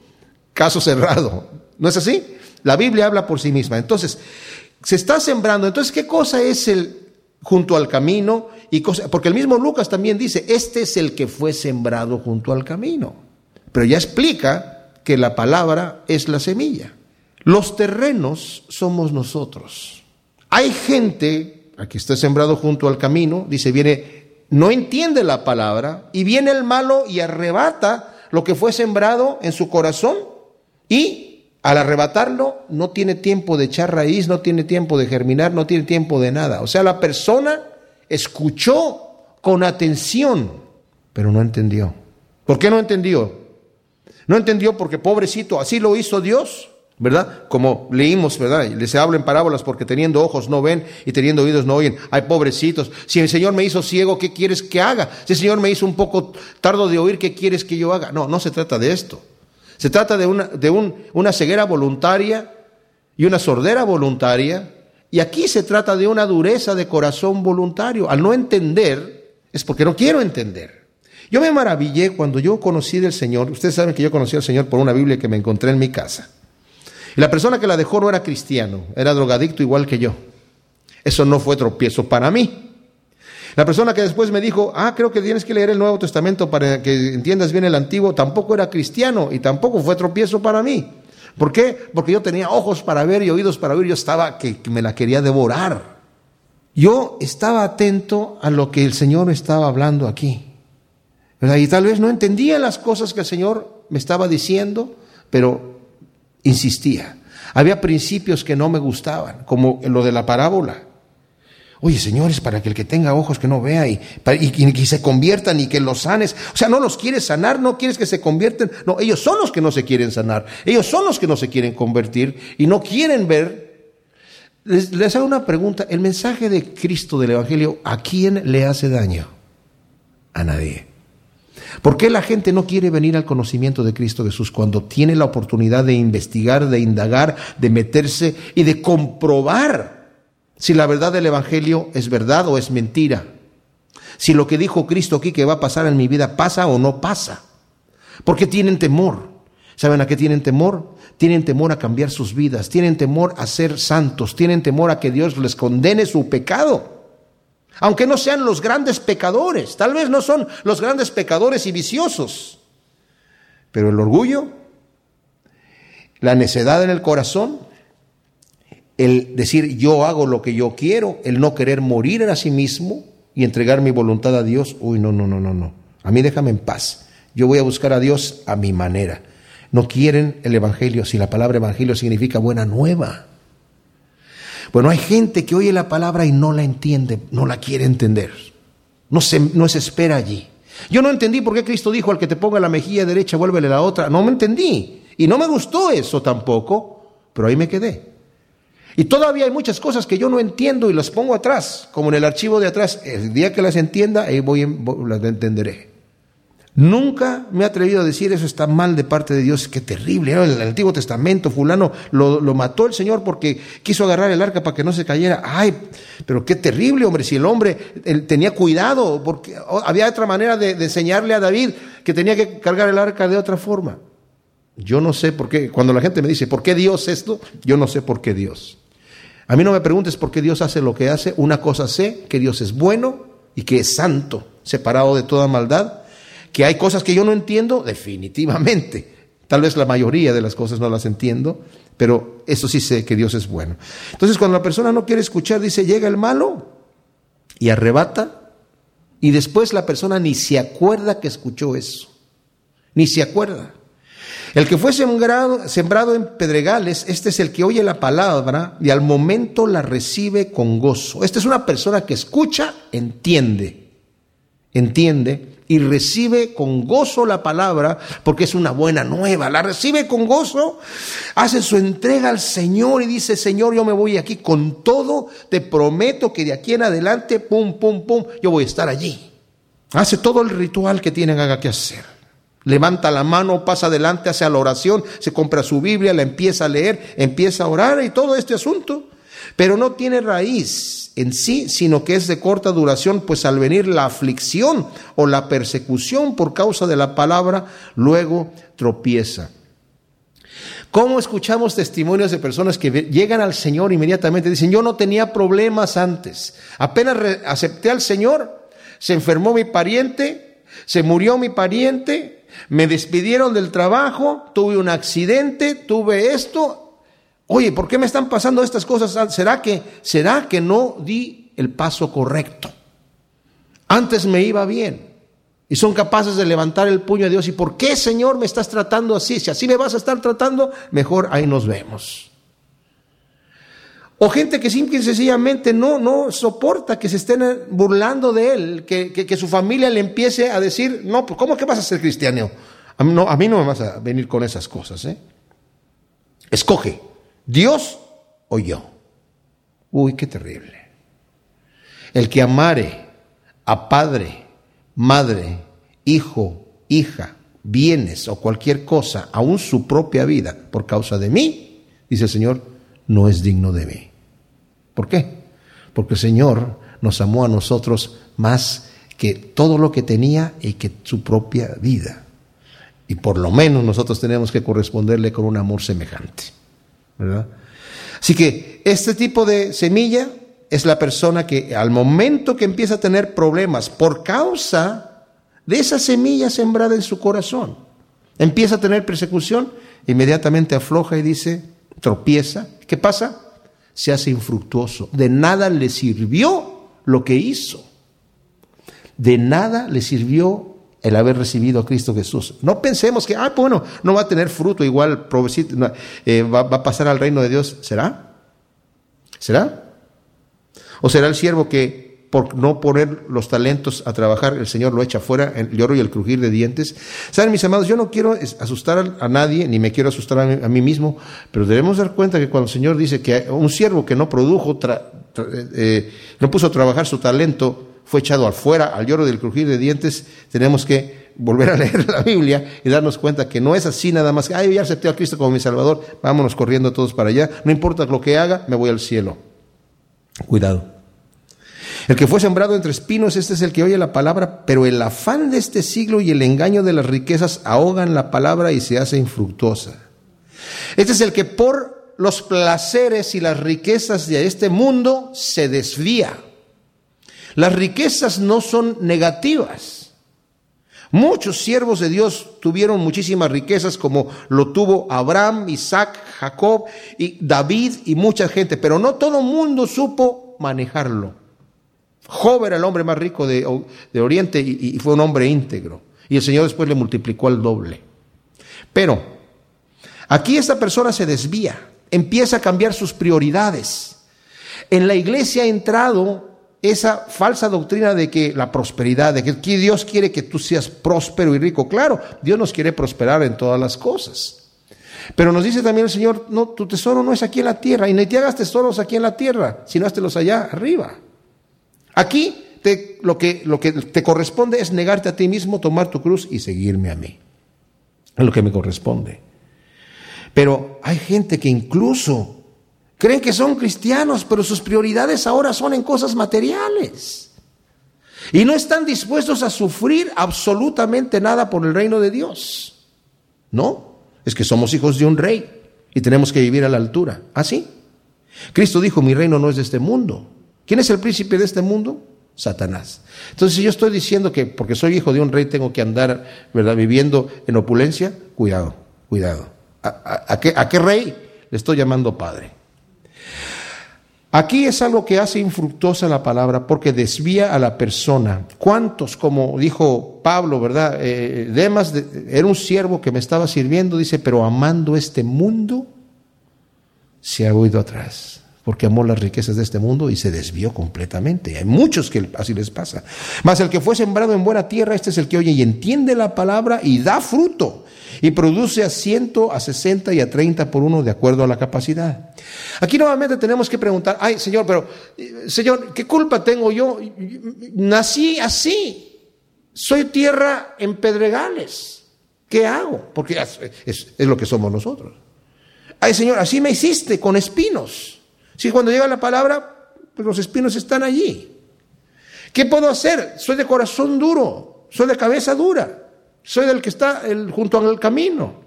Caso cerrado. ¿No es así? La Biblia habla por sí misma. Entonces, se está sembrando. Entonces, ¿qué cosa es el junto al camino? Y porque el mismo Lucas también dice, este es el que fue sembrado junto al camino. Pero ya explica que la palabra es la semilla. Los terrenos somos nosotros. Hay gente, aquí está sembrado junto al camino, dice, viene, no entiende la palabra y viene el malo y arrebata lo que fue sembrado en su corazón y al arrebatarlo, no tiene tiempo de echar raíz, no tiene tiempo de germinar, no tiene tiempo de nada. O sea, la persona escuchó con atención, pero no entendió. ¿Por qué no entendió? No entendió porque pobrecito, así lo hizo Dios, ¿verdad? Como leímos, ¿verdad? Les hablo en parábolas porque teniendo ojos no ven y teniendo oídos no oyen. Ay, pobrecitos. Si el Señor me hizo ciego, ¿qué quieres que haga? Si el Señor me hizo un poco tardo de oír, ¿qué quieres que yo haga? No, no se trata de esto. Se trata de una, de un, una ceguera voluntaria y una sordera voluntaria. Y aquí se trata de una dureza de corazón voluntario. Al no entender, es porque no quiero entender. Yo me maravillé cuando yo conocí del Señor. Ustedes saben que yo conocí al Señor por una Biblia que me encontré en mi casa. Y la persona que la dejó no era cristiano, era drogadicto igual que yo. Eso no fue tropiezo para mí. La persona que después me dijo, ah, creo que tienes que leer el Nuevo Testamento para que entiendas bien el Antiguo, tampoco era cristiano y tampoco fue tropiezo para mí. ¿Por qué? Porque yo tenía ojos para ver y oídos para oír, yo estaba que, me la quería devorar. Yo estaba atento a lo que el Señor estaba hablando aquí. Y tal vez no entendía las cosas que el Señor me estaba diciendo, pero insistía. Había principios que no me gustaban, como lo de la parábola. Oye, señores, para que el que tenga ojos que no vea y, y, se conviertan y que los sanes. O sea, no los quieres sanar, no quieres que se convierten. No, ellos son los que no se quieren sanar. Ellos son los que no se quieren convertir y no quieren ver. Les, les hago una pregunta. ¿El mensaje de Cristo del Evangelio a quién le hace daño? A nadie. ¿Por qué la gente no quiere venir al conocimiento de Cristo Jesús cuando tiene la oportunidad de investigar, de indagar, de meterse y de comprobar si la verdad del Evangelio es verdad o es mentira? Si lo que dijo Cristo aquí que va a pasar en mi vida pasa o no pasa. ¿Por qué tienen temor? ¿Saben a qué tienen temor? Tienen temor a cambiar sus vidas, tienen temor a ser santos, tienen temor a que Dios les condene su pecado. Aunque no sean los grandes pecadores, tal vez no son los grandes pecadores y viciosos, pero el orgullo, la necedad en el corazón, el decir yo hago lo que yo quiero, el no querer morir a sí mismo y entregar mi voluntad a Dios, uy, no, no, no, no, no. A mí déjame en paz. Yo voy a buscar a Dios a mi manera. No quieren el Evangelio, si la palabra Evangelio significa buena nueva. Bueno, hay gente que oye la palabra y no la entiende, no la quiere entender. No se, no se espera allí. Yo no entendí por qué Cristo dijo al que te ponga la mejilla derecha, vuélvele la otra. No me entendí. Y no me gustó eso tampoco, pero ahí me quedé. Y todavía hay muchas cosas que yo no entiendo y las pongo atrás, como en el archivo de atrás. El día que las entienda, ahí voy, las entenderé. Nunca me he atrevido a decir eso está mal de parte de Dios, qué terrible. En el Antiguo Testamento, fulano lo, mató el Señor porque quiso agarrar el arca para que no se cayera. Ay, pero qué terrible, hombre, si el hombre tenía cuidado, porque había otra manera de, de enseñarle a David que tenía que cargar el arca de otra forma. Yo no sé por qué, cuando la gente me dice, ¿por qué Dios esto? Yo no sé por qué Dios. A mí no me preguntes por qué Dios hace lo que hace. Una cosa sé, que Dios es bueno y que es santo, separado de toda maldad que hay cosas que yo no entiendo, definitivamente. Tal vez la mayoría de las cosas no las entiendo, pero eso sí sé que Dios es bueno. Entonces cuando la persona no quiere escuchar, dice, llega el malo y arrebata, y después la persona ni se acuerda que escuchó eso, ni se acuerda. El que fue sembrado, en pedregales, este es el que oye la palabra y al momento la recibe con gozo. Esta es una persona que escucha, entiende, entiende y recibe con gozo la palabra porque es una buena nueva. La recibe con gozo, hace su entrega al Señor y dice, Señor, yo me voy aquí con todo, te prometo que de aquí en adelante, pum, pum, pum, yo voy a estar allí. Hace todo el ritual que tienen que hacer. Levanta la mano, pasa adelante, hace la oración, se compra su Biblia, la empieza a leer, empieza a orar y todo este asunto. Pero no tiene raíz en sí, sino que es de corta duración, pues al venir la aflicción o la persecución por causa de la palabra, luego tropieza. ¿Cómo escuchamos testimonios de personas que llegan al Señor inmediatamente? Dicen, yo no tenía problemas antes. Apenas acepté al Señor, se enfermó mi pariente, se murió mi pariente, me despidieron del trabajo, tuve un accidente, tuve esto, Oye, ¿por qué me están pasando estas cosas? ¿Será que, será que no di el paso correcto? Antes me iba bien. Y son capaces de levantar el puño a Dios. ¿Y por qué, Señor, me estás tratando así? Si así me vas a estar tratando, mejor ahí nos vemos. O gente que simple y sencillamente no, no soporta que se estén burlando de él, que, que, su familia le empiece a decir, no, pues ¿cómo que vas a ser cristiano? A mí no, a mí no me vas a venir con esas cosas. ¿eh? Escoge, Dios o yo. Uy, qué terrible. El que amare a padre, madre, hijo, hija, bienes o cualquier cosa, aún su propia vida, por causa de mí, dice el Señor, no es digno de mí. ¿Por qué? Porque el Señor nos amó a nosotros más que todo lo que tenía y que su propia vida. Y por lo menos nosotros tenemos que corresponderle con un amor semejante. ¿verdad? Así que este tipo de semilla es la persona que al momento que empieza a tener problemas por causa de esa semilla sembrada en su corazón, empieza a tener persecución, inmediatamente afloja y dice, tropieza. ¿Qué pasa? Se hace infructuoso. De nada le sirvió lo que hizo. De nada le sirvió el haber recibido a Cristo Jesús. No pensemos que, ah, bueno, no va a tener fruto igual, eh, va, va a pasar al reino de Dios. ¿Será? ¿Será? ¿O será el siervo que por no poner los talentos a trabajar, el Señor lo echa fuera, el lloro y el crujir de dientes. Saben, mis amados, yo no quiero asustar a nadie, ni me quiero asustar a mí, mismo, pero debemos dar cuenta que cuando el Señor dice que un siervo que no produjo, eh, no puso a trabajar su talento, fue echado afuera al lloro del crujir de dientes, tenemos que volver a *laughs* leer la Biblia y darnos cuenta que no es así nada más, ay, ya acepté a Cristo como mi Salvador, vámonos corriendo todos para allá, no importa lo que haga, me voy al cielo. Cuidado. El que fue sembrado entre espinos, este es el que oye la palabra, pero el afán de este siglo y el engaño de las riquezas ahogan la palabra y se hace infructuosa. Este es el que por los placeres y las riquezas de este mundo se desvía. Las riquezas no son negativas. Muchos siervos de Dios tuvieron muchísimas riquezas como lo tuvo Abraham, Isaac, Jacob y David y mucha gente, pero no todo mundo supo manejarlo. Job era el hombre más rico de, Oriente y, fue un hombre íntegro. Y el Señor después le multiplicó al doble. Pero aquí esta persona se desvía, empieza a cambiar sus prioridades. En la iglesia ha entrado esa falsa doctrina de que la prosperidad, de que Dios quiere que tú seas próspero y rico. Claro, Dios nos quiere prosperar en todas las cosas. Pero nos dice también el Señor, no, tu tesoro no es aquí en la tierra, y ni te hagas tesoros aquí en la tierra, sino haztelos allá arriba. Aquí te, lo, que, te corresponde es negarte a ti mismo, tomar tu cruz y seguirme a mí. Es lo que me corresponde. Pero hay gente que incluso creen que son cristianos, pero sus prioridades ahora son en cosas materiales. Y no están dispuestos a sufrir absolutamente nada por el reino de Dios. No, es que somos hijos de un rey y tenemos que vivir a la altura. ¿Así? ¿Ah, Cristo dijo, mi reino no es de este mundo. ¿Quién es el príncipe de este mundo? Satanás. Entonces, si yo estoy diciendo que porque soy hijo de un rey tengo que andar, ¿verdad?, viviendo en opulencia, cuidado, cuidado. ¿A, qué, ¿A, qué, rey le estoy llamando padre? Aquí es algo que hace infructuosa la palabra porque desvía a la persona. ¿Cuántos, como dijo Pablo, verdad? Eh, Demas era un siervo que me estaba sirviendo, dice, pero amando este mundo, se ha huido atrás porque amó las riquezas de este mundo y se desvió completamente. Hay muchos que así les pasa. Mas el que fue sembrado en buena tierra, este es el que oye y entiende la palabra y da fruto y produce a ciento, a sesenta y a treinta por uno de acuerdo a la capacidad. Aquí nuevamente tenemos que preguntar, ay Señor, pero Señor, ¿qué culpa tengo yo? Nací así, soy tierra en pedregales. ¿Qué hago? Porque es, es lo que somos nosotros. Ay Señor, así me hiciste con espinos. Si cuando llega la palabra, pues los espinos están allí. ¿Qué puedo hacer? Soy de corazón duro, soy de cabeza dura, soy del que está junto al camino.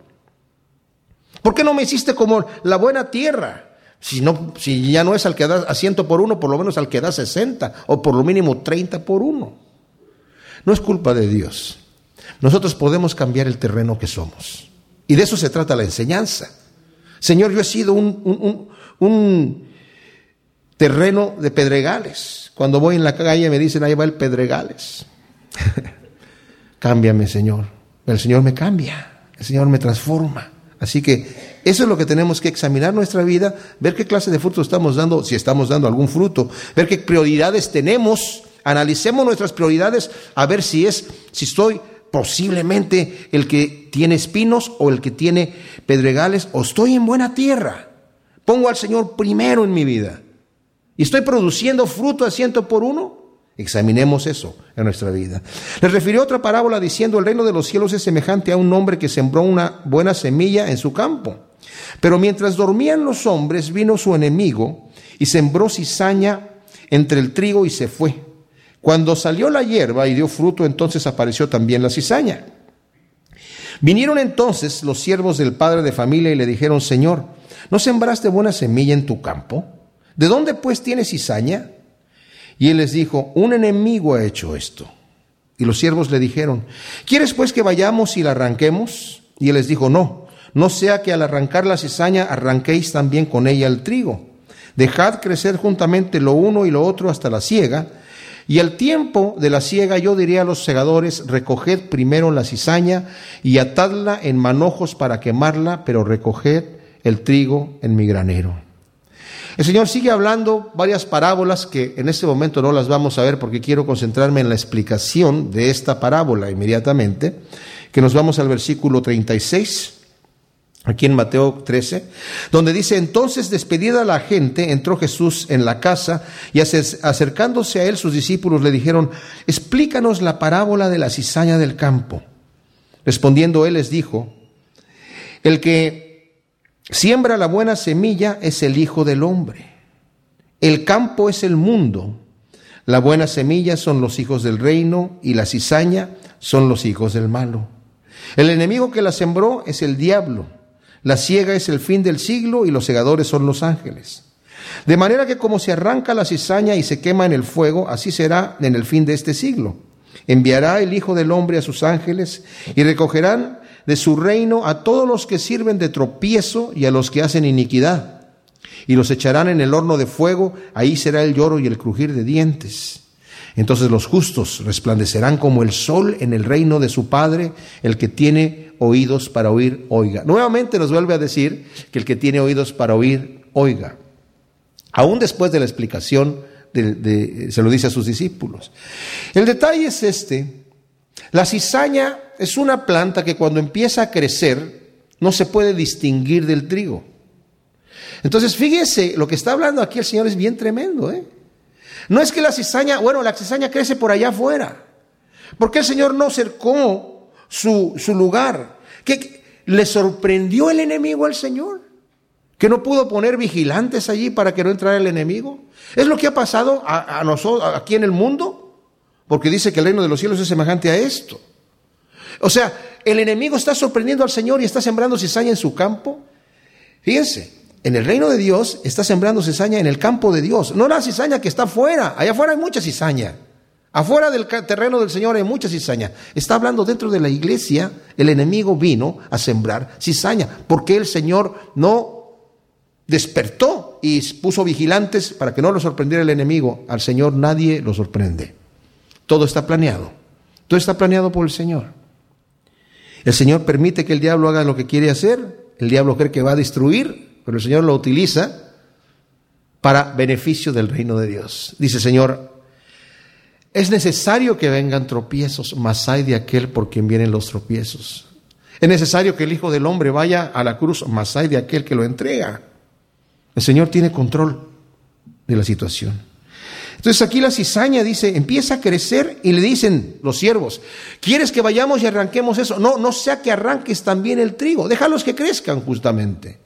¿Por qué no me hiciste como la buena tierra? Si, no, si ya no es al que da a ciento por uno, por lo menos al que da sesenta, o por lo mínimo treinta por uno. No es culpa de Dios. Nosotros podemos cambiar el terreno que somos. Y de eso se trata la enseñanza. Señor, yo he sido un, un terreno de pedregales. Cuando voy en la calle me dicen, ahí va el pedregales. *laughs* Cámbiame, Señor. El Señor me cambia, el Señor me transforma. Así que eso es lo que tenemos que examinar nuestra vida, ver qué clase de fruto estamos dando, si estamos dando algún fruto, ver qué prioridades tenemos, analicemos nuestras prioridades, a ver si es, si estoy posiblemente el que tiene espinos o el que tiene pedregales, o estoy en buena tierra. Pongo al Señor primero en mi vida. ¿Y estoy produciendo fruto a ciento por uno? Examinemos eso en nuestra vida. Le refirió otra parábola diciendo, el reino de los cielos es semejante a un hombre que sembró una buena semilla en su campo. Pero mientras dormían los hombres, vino su enemigo y sembró cizaña entre el trigo y se fue. Cuando salió la hierba y dio fruto, entonces apareció también la cizaña. Vinieron entonces los siervos del padre de familia y le dijeron, Señor, ¿no sembraste buena semilla en tu campo? ¿De dónde pues tienes cizaña? Y él les dijo, un enemigo ha hecho esto. Y los siervos le dijeron, ¿quieres pues que vayamos y la arranquemos? Y él les dijo, no, no sea que al arrancar la cizaña arranquéis también con ella el trigo. Dejad crecer juntamente lo uno y lo otro hasta la siega. Y al tiempo de la siega yo diría a los segadores, recoged primero la cizaña y atadla en manojos para quemarla, pero recoged el trigo en mi granero. El Señor sigue hablando varias parábolas que en este momento no las vamos a ver porque quiero concentrarme en la explicación de esta parábola inmediatamente, que nos vamos al versículo 36, aquí en Mateo 13, donde dice, entonces despedida la gente, entró Jesús en la casa y acercándose a él sus discípulos le dijeron, explícanos la parábola de la cizaña del campo. Respondiendo él les dijo, el que Siembra la buena semilla es el Hijo del Hombre. El campo es el mundo. La buena semilla son los hijos del reino y la cizaña son los hijos del malo. El enemigo que la sembró es el diablo. La ciega es el fin del siglo y los segadores son los ángeles. De manera que como se arranca la cizaña y se quema en el fuego, así será en el fin de este siglo. Enviará el Hijo del Hombre a sus ángeles y recogerán de su reino a todos los que sirven de tropiezo y a los que hacen iniquidad. Y los echarán en el horno de fuego, ahí será el lloro y el crujir de dientes. Entonces los justos resplandecerán como el sol en el reino de su Padre, el que tiene oídos para oír, oiga. Nuevamente nos vuelve a decir que el que tiene oídos para oír, oiga. Aún después de la explicación, se lo dice a sus discípulos. El detalle es este, la cizaña es una planta que cuando empieza a crecer no se puede distinguir del trigo. Entonces, fíjese, lo que está hablando aquí el Señor es bien tremendo. ¿eh? No es que la cizaña, bueno, la cizaña crece por allá afuera. porque el Señor no cercó su, su lugar? ¿Que le sorprendió el enemigo al Señor? ¿Que no pudo poner vigilantes allí para que no entrara el enemigo? ¿Es lo que ha pasado a nosotros aquí en el mundo? Porque dice que el reino de los cielos es semejante a esto. O sea, el enemigo está sorprendiendo al Señor y está sembrando cizaña en su campo. Fíjense, en el reino de Dios está sembrando cizaña en el campo de Dios, no la cizaña que está afuera. Allá afuera hay mucha cizaña. Afuera del terreno del Señor hay mucha cizaña. Está hablando dentro de la iglesia, el enemigo vino a sembrar cizaña, porque el Señor no despertó y puso vigilantes para que no lo sorprendiera el enemigo. Al Señor nadie lo sorprende. Todo está planeado. Todo está planeado por el Señor. El Señor permite que el diablo haga lo que quiere hacer. El diablo cree que va a destruir, pero el Señor lo utiliza para beneficio del reino de Dios. Dice Señor, es necesario que vengan tropiezos, mas hay de aquel por quien vienen los tropiezos. Es necesario que el Hijo del Hombre vaya a la cruz, mas hay de aquel que lo entrega. El Señor tiene control de la situación. Entonces aquí la cizaña dice, empieza a crecer y le dicen los siervos, ¿quieres que vayamos y arranquemos eso? No, no sea que arranques también el trigo, déjalos que crezcan justamente.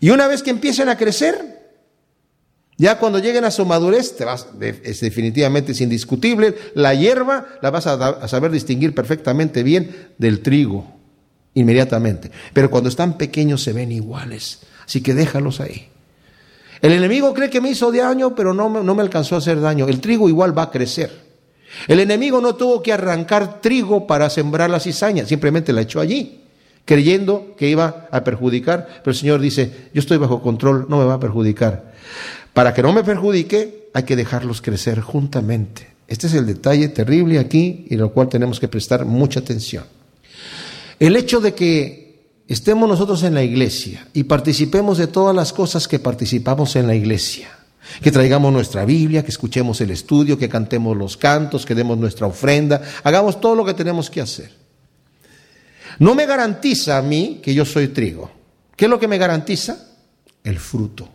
Y una vez que empiecen a crecer, ya cuando lleguen a su madurez, es definitivamente es indiscutible, la hierba la vas a, a saber distinguir perfectamente bien del trigo, inmediatamente. Pero cuando están pequeños se ven iguales, así que déjalos ahí. El enemigo cree que me hizo daño, pero no, no me alcanzó a hacer daño. El trigo igual va a crecer. El enemigo no tuvo que arrancar trigo para sembrar la cizaña, simplemente la echó allí, creyendo que iba a perjudicar. Pero el Señor dice, yo estoy bajo control, no me va a perjudicar. Para que no me perjudique, hay que dejarlos crecer juntamente. Este es el detalle terrible aquí y lo cual tenemos que prestar mucha atención. El hecho de que estemos nosotros en la iglesia y participemos de todas las cosas que participamos en la iglesia, Que traigamos nuestra Biblia, que escuchemos el estudio, que cantemos los cantos, que demos nuestra ofrenda, hagamos todo lo que tenemos que hacer. No me garantiza a mí que yo soy trigo. ¿Qué es lo que me garantiza? El fruto.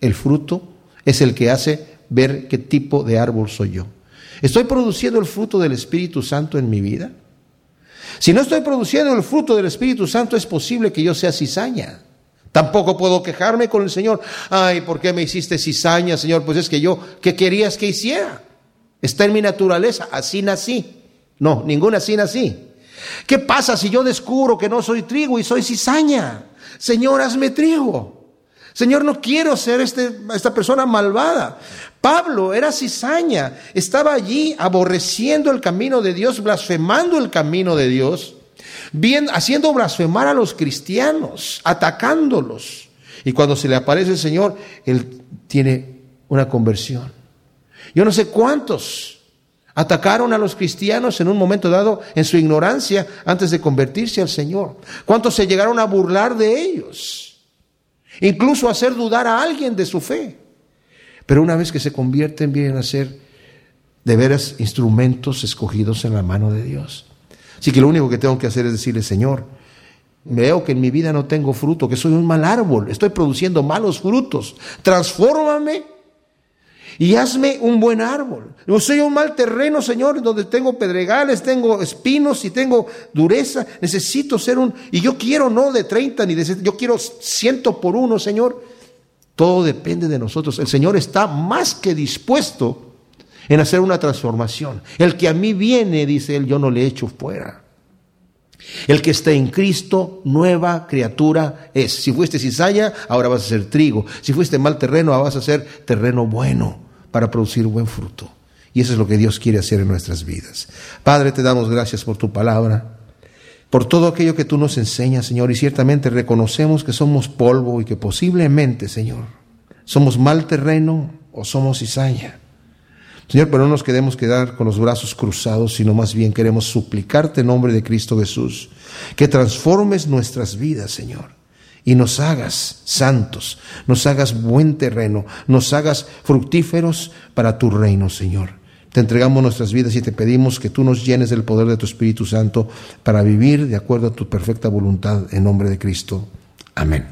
El fruto es el que hace ver qué tipo de árbol soy yo. ¿Estoy produciendo el fruto del Espíritu Santo en mi vida? Si no estoy produciendo el fruto del Espíritu Santo, es posible que yo sea cizaña. Tampoco puedo quejarme con el Señor. Ay, ¿por qué me hiciste cizaña, Señor? Pues es que yo, ¿qué querías que hiciera? Está en mi naturaleza, así nací. No, ninguna así nací. ¿Qué pasa si yo descubro que no soy trigo y soy cizaña? Señor, hazme trigo. Señor, no quiero ser este, esta persona malvada. Pablo era cizaña, estaba allí aborreciendo el camino de Dios, blasfemando el camino de Dios, bien, haciendo blasfemar a los cristianos, atacándolos. Y cuando se le aparece el Señor, él tiene una conversión. Yo no sé cuántos atacaron a los cristianos en un momento dado en su ignorancia antes de convertirse al Señor. ¿Cuántos se llegaron a burlar de ellos? Incluso hacer dudar a alguien de su fe. Pero una vez que se convierten, vienen a ser de veras instrumentos escogidos en la mano de Dios. Así que lo único que tengo que hacer es decirle, Señor, veo que en mi vida no tengo fruto, que soy un mal árbol, estoy produciendo malos frutos. Transfórmame y hazme un buen árbol. No soy un mal terreno, Señor, donde tengo pedregales, tengo espinos y tengo dureza. Necesito ser un, y yo quiero no de 30 ni de yo quiero ciento por uno, Señor. Todo depende de nosotros. El Señor está más que dispuesto en hacer una transformación. El que a mí viene, dice él, yo no le echo fuera. El que está en Cristo, nueva criatura es. Si fuiste cizalla, ahora vas a ser trigo. Si fuiste mal terreno, ahora vas a ser terreno bueno para producir buen fruto. Y eso es lo que Dios quiere hacer en nuestras vidas. Padre, te damos gracias por tu palabra, por todo aquello que tú nos enseñas, Señor, y ciertamente reconocemos que somos polvo y que posiblemente, Señor, somos mal terreno o somos cizaña. Señor, pero no nos queremos quedar con los brazos cruzados, sino más bien queremos suplicarte en nombre de Cristo Jesús, que transformes nuestras vidas, Señor y nos hagas santos, nos hagas buen terreno, nos hagas fructíferos para tu reino, Señor. Te entregamos nuestras vidas y te pedimos que tú nos llenes del poder de tu Espíritu Santo para vivir de acuerdo a tu perfecta voluntad en nombre de Cristo. Amén.